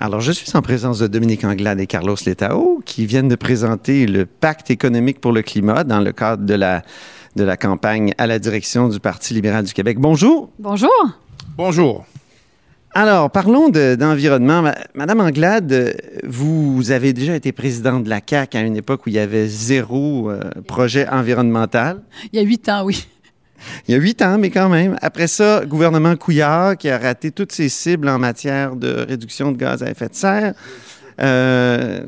Alors, je suis en présence de Dominique Anglade et Carlos Letao qui viennent de présenter le pacte économique pour le climat dans le cadre de la, de la campagne à la direction du Parti libéral du Québec. Bonjour. Bonjour. Bonjour. Alors, parlons d'environnement. Madame Anglade, vous avez déjà été présidente de la CAQ à une époque où il y avait zéro euh, projet environnemental. Il y a huit ans, oui. Il y a huit ans, mais quand même. Après ça, gouvernement Couillard qui a raté toutes ses cibles en matière de réduction de gaz à effet de serre. Euh,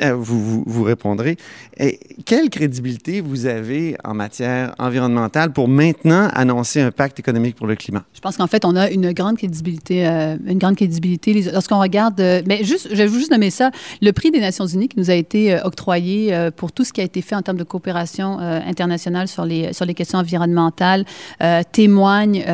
euh, vous, vous, répondrez. Et quelle crédibilité vous avez en matière environnementale pour maintenant annoncer un pacte économique pour le climat? Je pense qu'en fait, on a une grande crédibilité, euh, une grande crédibilité lorsqu'on regarde, euh, mais juste, je vais juste nommer ça, le prix des Nations Unies qui nous a été octroyé pour tout ce qui a été fait en termes de coopération internationale sur les, sur les questions environnementales témoigne,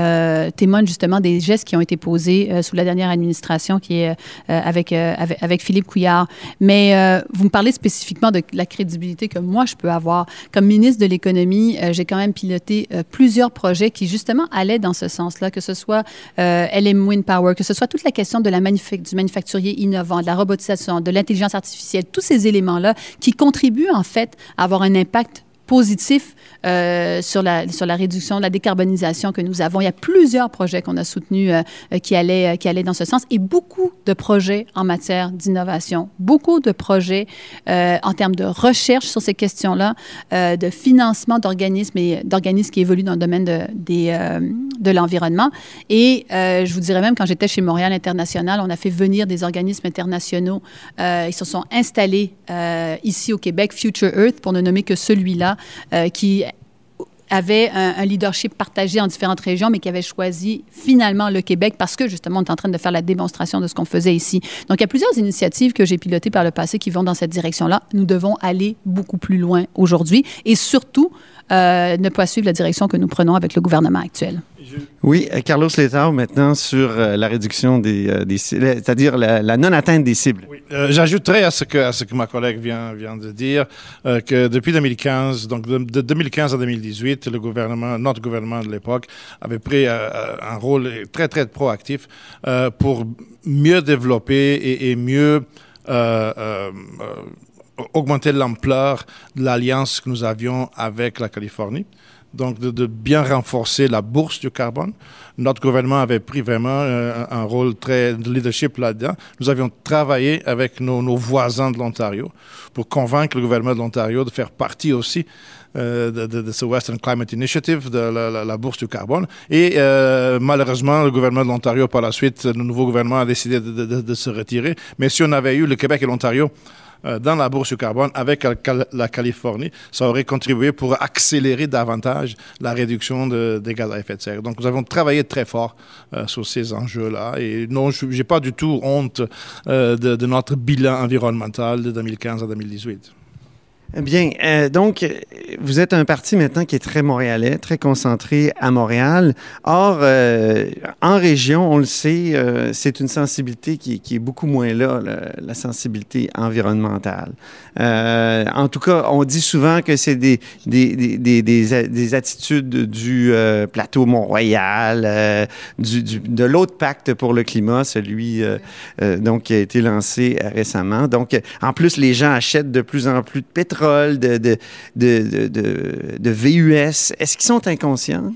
témoigne justement des gestes qui ont été posés sous la dernière administration qui est avec, avec, avec, Philippe Couillard. Mais vous me parlez spécifiquement de la crédibilité que moi, je peux avoir. Comme ministre de l'Économie, euh, j'ai quand même piloté euh, plusieurs projets qui, justement, allaient dans ce sens-là, que ce soit euh, LM Wind Power, que ce soit toute la question de la du manufacturier innovant, de la robotisation, de l'intelligence artificielle, tous ces éléments-là qui contribuent, en fait, à avoir un impact positif euh, sur, la, sur la réduction, la décarbonisation que nous avons. Il y a plusieurs projets qu'on a soutenus euh, euh, qui, allaient, qui allaient dans ce sens et beaucoup de projets en matière d'innovation, beaucoup de projets en termes de recherche sur ces questions-là, de financement d'organismes et d'organismes qui évoluent dans le domaine de, des, de l'environnement. Et je vous dirais même, quand j'étais chez Montréal International, on a fait venir des organismes internationaux. ils se sont installés ici au Québec, Future Earth, pour ne nommer que celui-là, qui avait un, leadership partagé en différentes régions, mais qui avait choisi finalement le Québec parce que justement, on est en train de faire la démonstration de ce qu'on faisait ici. Donc, il y a plusieurs initiatives que j'ai pilotées par le passé qui vont dans cette direction-là. Nous devons aller beaucoup plus loin aujourd'hui et surtout euh, ne pas suivre la direction que nous prenons avec le gouvernement actuel. Oui, euh, Carlos Letao, maintenant sur euh, la réduction des, euh, des c'est-à-dire la, non-atteinte des cibles. Oui, j'ajouterais à ce, que, ma collègue vient, vient de dire que depuis 2015, donc de, 2015 à 2018, le gouvernement, notre gouvernement de l'époque avait pris un rôle très, très proactif pour mieux développer et mieux augmenter l'ampleur de l'alliance que nous avions avec la Californie donc de, bien renforcer la bourse du carbone. Notre gouvernement avait pris vraiment euh, un rôle très de leadership là-dedans. Nous avions travaillé avec nos, voisins de l'Ontario pour convaincre le gouvernement de l'Ontario de faire partie aussi euh, de, ce Western Climate Initiative, de la, bourse du carbone. Et euh, malheureusement, le gouvernement de l'Ontario, par la suite, le nouveau gouvernement a décidé de, se retirer. Mais si on avait eu le Québec et l'Ontario dans la bourse du carbone avec la Californie, ça aurait contribué pour accélérer davantage la réduction des gaz à effet de serre. Donc, nous avons travaillé très fort euh, sur ces enjeux-là. Et non, je n'ai pas du tout honte euh, de, notre bilan environnemental de 2015 à 2018. Bien, euh, donc, vous êtes un parti maintenant qui est très montréalais, très concentré à Montréal. Or, euh, en région, on le sait, euh, c'est une sensibilité qui, est beaucoup moins là, la, sensibilité environnementale. En tout cas, on dit souvent que c'est des, des, des, des, des, attitudes du plateau Mont-Royal, de l'autre pacte pour le climat, celui donc qui a été lancé récemment. Donc, en plus, les gens achètent de plus en plus de pétrole de, de, de, de VUS, est-ce qu'ils sont inconscients?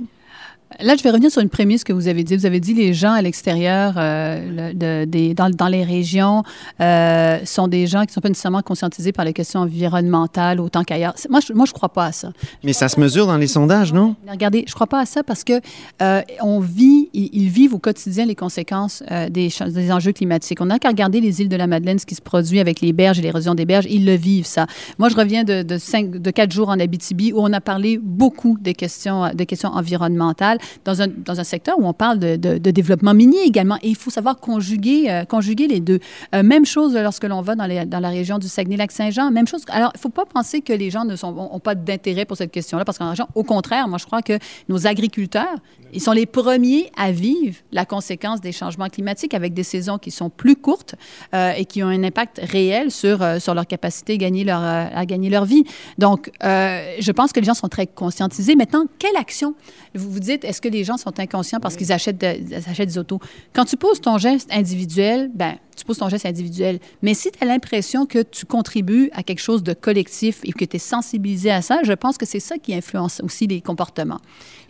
Là, je vais revenir sur une prémisse que vous avez dit. Vous avez dit les gens à l'extérieur, euh, de, des, dans, dans, les régions, euh, sont des gens qui ne sont pas nécessairement conscientisés par les questions environnementales autant qu'ailleurs. Moi, je, moi, je crois pas à ça. Mais ça se mesure dans les sondages, non? Regardez, je crois pas à ça parce que euh, on vit, ils, vivent au quotidien les conséquences des, des, enjeux climatiques. On n'a qu'à regarder les îles de la Madeleine, ce qui se produit avec les berges et l'érosion des berges. Ils le vivent, ça. Moi, je reviens de, de, cinq, de quatre jours en Abitibi où on a parlé beaucoup des questions, des questions environnementales. Dans un, dans un secteur où on parle de, développement minier également. Et il faut savoir conjuguer, euh, conjuguer les deux. Euh, même chose lorsque l'on va dans la région du Saguenay-Lac-Saint-Jean. Même chose. Alors, il ne faut pas penser que les gens n'ont pas d'intérêt pour cette question-là, parce qu'en région, au contraire, moi, je crois que nos agriculteurs, ils sont les premiers à vivre la conséquence des changements climatiques avec des saisons qui sont plus courtes euh, et qui ont un impact réel sur, sur leur capacité à gagner leur, à gagner leur vie. Donc, je pense que les gens sont très conscientisés. Maintenant, quelle action? Vous vous dites, est-ce que les gens sont inconscients parce qu'ils achètent, achètent des autos? Quand tu poses ton geste individuel, ben tu poses ton geste individuel. Mais si tu as l'impression que tu contribues à quelque chose de collectif et que tu es sensibilisé à ça, je pense que c'est ça qui influence aussi les comportements.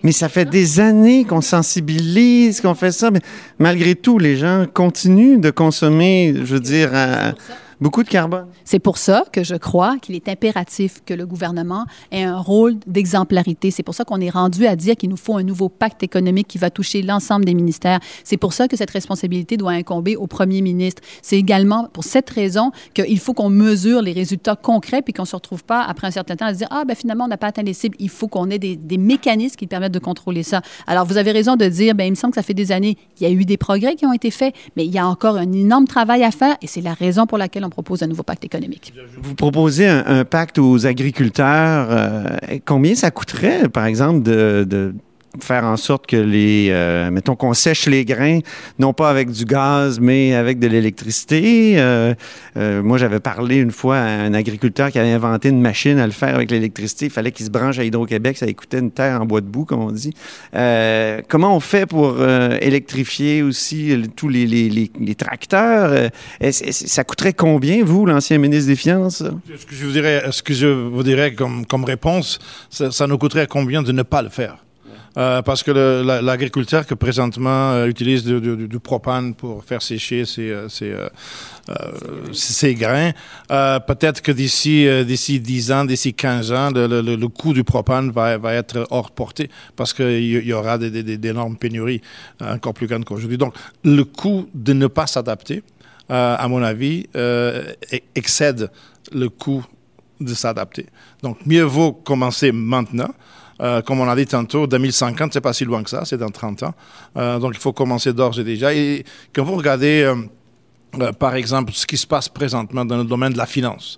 Mais ça fait des années qu'on sensibilise, qu'on fait ça, mais malgré tout, les gens continuent de consommer, je veux dire, Beaucoup de carbone. C'est pour ça que je crois qu'il est impératif que le gouvernement ait un rôle d'exemplarité. C'est pour ça qu'on est rendu à dire qu'il nous faut un nouveau pacte économique qui va toucher l'ensemble des ministères. C'est pour ça que cette responsabilité doit incomber au premier ministre. C'est également pour cette raison qu'il faut qu'on mesure les résultats concrets puis qu'on ne se retrouve pas après un certain temps à se dire Ah, ben finalement, on n'a pas atteint les cibles. Il faut qu'on ait des, des, mécanismes qui permettent de contrôler ça. Alors, vous avez raison de dire ben, il me semble que ça fait des années, il y a eu des progrès qui ont été faits, mais il y a encore un énorme travail à faire et c'est la raison pour laquelle on propose un nouveau pacte économique. Vous proposez un, pacte aux agriculteurs. Euh, combien ça coûterait, par exemple, de faire en sorte que les, euh, mettons qu'on sèche les grains, non pas avec du gaz, mais avec de l'électricité. Euh, euh, moi, j'avais parlé une fois à un agriculteur qui avait inventé une machine à le faire avec l'électricité. Il fallait qu'il se branche à Hydro-Québec, ça écoutait une terre en bois de boue, comme on dit. comment on fait pour électrifier aussi tous les, tracteurs? ça coûterait combien, vous, l'ancien ministre des Finances? Ce que je vous dirais, ce que je vous dirais comme, comme réponse, ça nous coûterait combien de ne pas le faire? Euh, parce que l'agriculteur que présentement euh, utilise du, propane pour faire sécher ses, euh, grains, peut-être que d'ici d'ici 10 ans, d'ici 15 ans, le, coût du propane va, va être hors portée parce qu'il y, aura d'énormes pénuries encore plus grandes qu'aujourd'hui. Donc, le coût de ne pas s'adapter, à mon avis, excède le coût de s'adapter. Donc, mieux vaut commencer maintenant euh, comme on a dit tantôt, 2050, c'est pas si loin que ça, c'est dans 30 ans. Euh, donc il faut commencer d'ores et déjà. Et quand vous regardez, euh, par exemple, ce qui se passe présentement dans le domaine de la finance,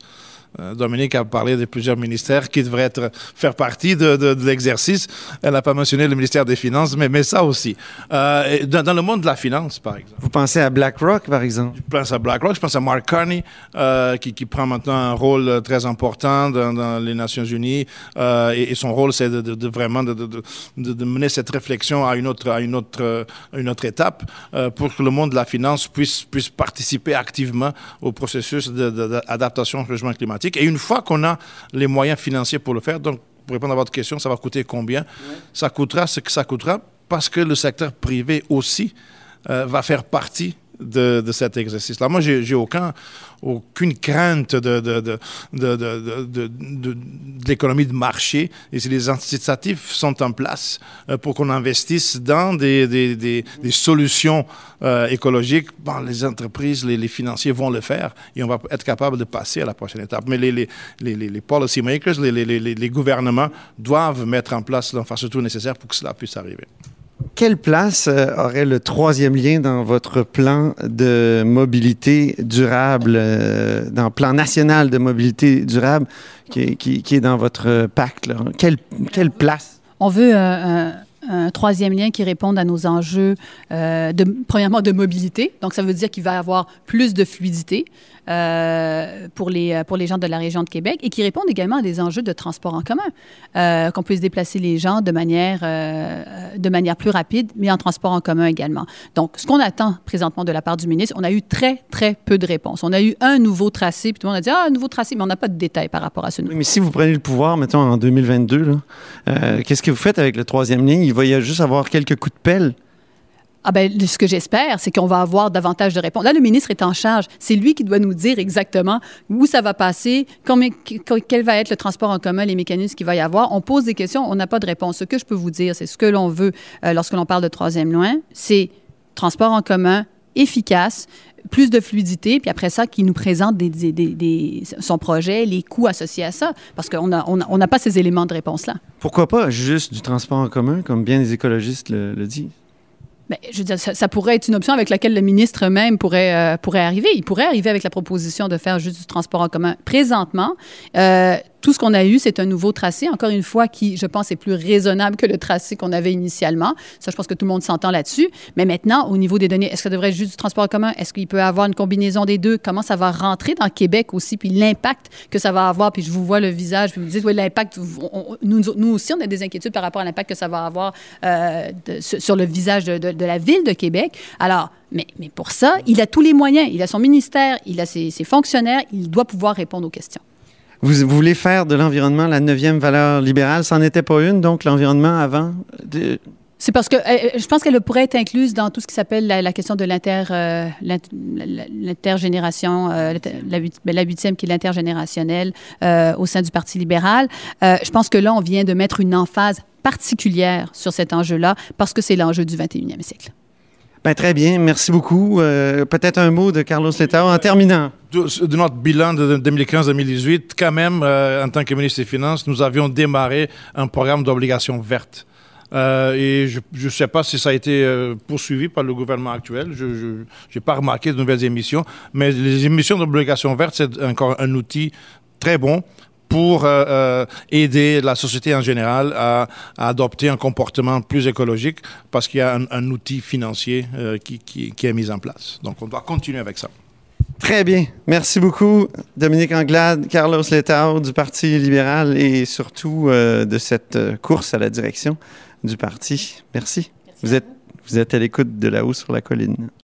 Dominique a parlé de plusieurs ministères qui devraient être, faire partie de, de, l'exercice. Elle n'a pas mentionné le ministère des Finances, mais, mais ça aussi. Euh, dans, le monde de la finance, par exemple. Vous pensez à BlackRock, par exemple? Je pense à BlackRock, je pense à Mark Carney, euh, qui, qui, prend maintenant un rôle très important dans, dans les Nations Unies. Euh, et, son rôle, c'est de, de, vraiment de, mener cette réflexion à une autre, à une autre, une autre étape euh, pour que le monde de la finance puisse, puisse participer activement au processus d'adaptation au changement climatique. Et une fois qu'on a les moyens financiers pour le faire, donc pour répondre à votre question, ça va coûter combien? Ça coûtera ce que ça coûtera parce que le secteur privé aussi euh, va faire partie de, cet exercice-là. Moi, j'ai aucun, aucune crainte de, l'économie de marché. Et si les incitatifs sont en place euh, pour qu'on investisse dans des, solutions euh, écologiques, bon, les entreprises, les, financiers vont le faire et on va être capable de passer à la prochaine étape. Mais les, les, les, les policy makers, les, les, les gouvernements doivent mettre en place l'infrastructure nécessaire pour que cela puisse arriver. Quelle place euh, aurait le troisième lien dans votre plan de mobilité durable, euh, dans le plan national de mobilité durable qui, est dans votre pacte? Quelle, quelle, place? On veut un, troisième lien qui réponde à nos enjeux, euh, de, premièrement, de mobilité. Donc, ça veut dire qu'il va y avoir plus de fluidité. Euh, pour, les, euh, pour les gens de la région de Québec et qui répondent également à des enjeux de transport en commun, qu'on puisse déplacer les gens de manière, de manière plus rapide, mais en transport en commun également. Donc, ce qu'on attend présentement de la part du ministre, on a eu très, très peu de réponses. On a eu un nouveau tracé, puis tout le monde a dit, ah, un nouveau tracé, mais on n'a pas de détails par rapport à ce nouveau. Oui, mais si vous prenez le pouvoir, mettons, en 2022, qu'est-ce que vous faites avec le troisième? Il va y juste avoir quelques coups de pelle? Ah ben, ce que j'espère, c'est qu'on va avoir davantage de réponses. Là, le ministre est en charge. C'est lui qui doit nous dire exactement où ça va passer, quel va être le transport en commun, les mécanismes qu'il va y avoir. On pose des questions, on n'a pas de réponse. Ce que je peux vous dire, c'est ce que l'on veut euh, lorsque l'on parle de troisième loin, c'est transport en commun, efficace, plus de fluidité, puis après ça, qui nous présente des, des, des, son projet, les coûts associés à ça, parce qu'on n'a on on pas ces éléments de réponse-là. Pourquoi pas juste du transport en commun, comme bien les écologistes le, le disent? Bien, je veux dire, ça, ça, pourrait être une option avec laquelle le ministre même pourrait, euh, pourrait arriver. Il pourrait arriver avec la proposition de faire juste du transport en commun. Présentement, euh, tout ce qu'on a eu, c'est un nouveau tracé, encore une fois, qui, je pense, est plus raisonnable que le tracé qu'on avait initialement. Ça, je pense que tout le monde s'entend là-dessus. Mais maintenant, au niveau des données, est-ce que ça devrait être juste du transport en commun? Est-ce qu'il peut avoir une combinaison des deux? Comment ça va rentrer dans Québec aussi? Puis l'impact que ça va avoir? Puis je vous vois le visage, puis vous dites, oui, l'impact, nous, aussi, on a des inquiétudes par rapport à l'impact que ça va avoir euh, sur le visage de, la ville de Québec. Alors, mais, pour ça, il a tous les moyens. Il a son ministère, il a ses fonctionnaires, il doit pouvoir répondre aux questions. Vous, voulez faire de l'environnement la neuvième valeur libérale? Ça n'en était pas une, donc l'environnement avant. C'est parce que euh, je pense qu'elle pourrait être incluse dans tout ce qui s'appelle la, question de l'inter, euh, l'intergénération, euh, la, la, huitième qui est l'intergénérationnel euh, au sein du Parti libéral. Euh, je pense que là, on vient de mettre une emphase particulière sur cet enjeu-là parce que c'est l'enjeu du 21e siècle. Ben, très bien, merci beaucoup. Euh, Peut-être un mot de Carlos Letao en terminant. De, notre bilan de 2015-2018, quand même, euh, en tant que ministre des Finances, nous avions démarré un programme d'obligations vertes. Euh, et je ne sais pas si ça a été poursuivi par le gouvernement actuel. Je n'ai pas remarqué de nouvelles émissions, mais les émissions d'obligations vertes, c'est encore un outil très bon pour euh, euh, aider la société en général à, à, adopter un comportement plus écologique parce qu'il y a un, un outil financier euh, qui, qui, qui, est mis en place. Donc, on doit continuer avec ça. Très bien. Merci beaucoup, Dominique Anglade, Carlos Letao du Parti libéral et surtout euh, de cette course à la direction du parti. Merci. Merci vous, êtes, vous êtes à l'écoute de là-haut sur la colline.